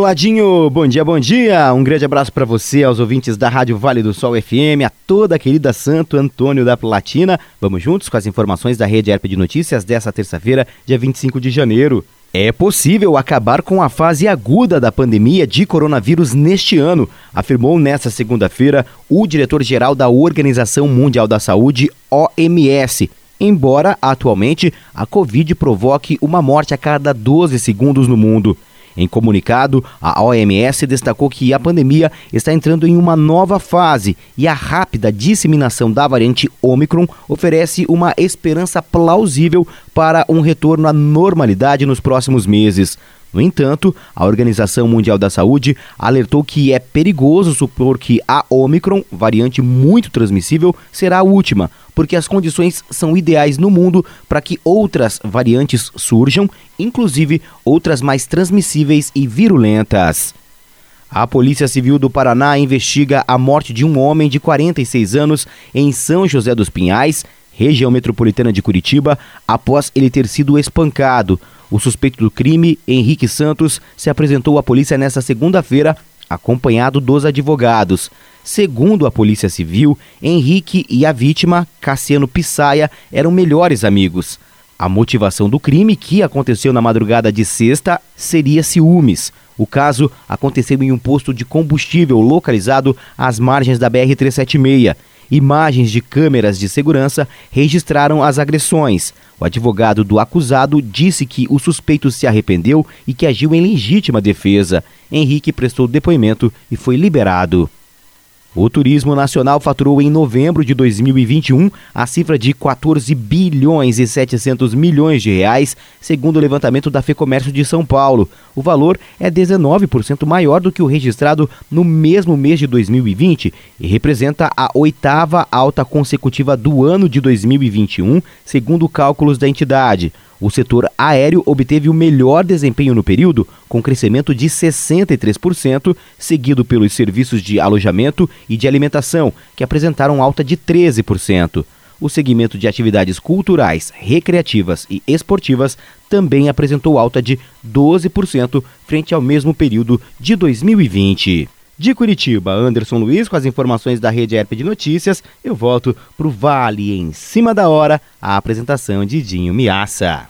Ladinho, bom dia, bom dia. Um grande abraço para você, aos ouvintes da Rádio Vale do Sol FM, a toda a querida Santo Antônio da Platina. Vamos juntos com as informações da Rede Herp de Notícias dessa terça-feira, dia 25 de janeiro. É possível acabar com a fase aguda da pandemia de coronavírus neste ano, afirmou nesta segunda-feira o diretor-geral da Organização Mundial da Saúde, OMS. Embora atualmente a Covid provoque uma morte a cada 12 segundos no mundo. Em comunicado, a OMS destacou que a pandemia está entrando em uma nova fase e a rápida disseminação da variante Omicron oferece uma esperança plausível para um retorno à normalidade nos próximos meses. No entanto, a Organização Mundial da Saúde alertou que é perigoso supor que a Omicron, variante muito transmissível, será a última, porque as condições são ideais no mundo para que outras variantes surjam, inclusive outras mais transmissíveis e virulentas. A Polícia Civil do Paraná investiga a morte de um homem de 46 anos em São José dos Pinhais, região metropolitana de Curitiba, após ele ter sido espancado. O suspeito do crime, Henrique Santos, se apresentou à polícia nesta segunda-feira, acompanhado dos advogados. Segundo a Polícia Civil, Henrique e a vítima, Cassiano Pissaia, eram melhores amigos. A motivação do crime, que aconteceu na madrugada de sexta, seria ciúmes. O caso aconteceu em um posto de combustível localizado às margens da BR-376. Imagens de câmeras de segurança registraram as agressões. O advogado do acusado disse que o suspeito se arrependeu e que agiu em legítima defesa. Henrique prestou depoimento e foi liberado. O turismo nacional faturou em novembro de 2021 a cifra de 14 bilhões e 700 milhões de reais, segundo o levantamento da Fecomércio de São Paulo. O valor é 19% maior do que o registrado no mesmo mês de 2020 e representa a oitava alta consecutiva do ano de 2021, segundo cálculos da entidade. O setor aéreo obteve o melhor desempenho no período, com crescimento de 63%, seguido pelos serviços de alojamento e de alimentação, que apresentaram alta de 13%. O segmento de atividades culturais, recreativas e esportivas também apresentou alta de 12% frente ao mesmo período de 2020. De Curitiba, Anderson Luiz com as informações da Rede Herp de Notícias. Eu volto para o Vale em cima da hora, a apresentação de Dinho Miaça.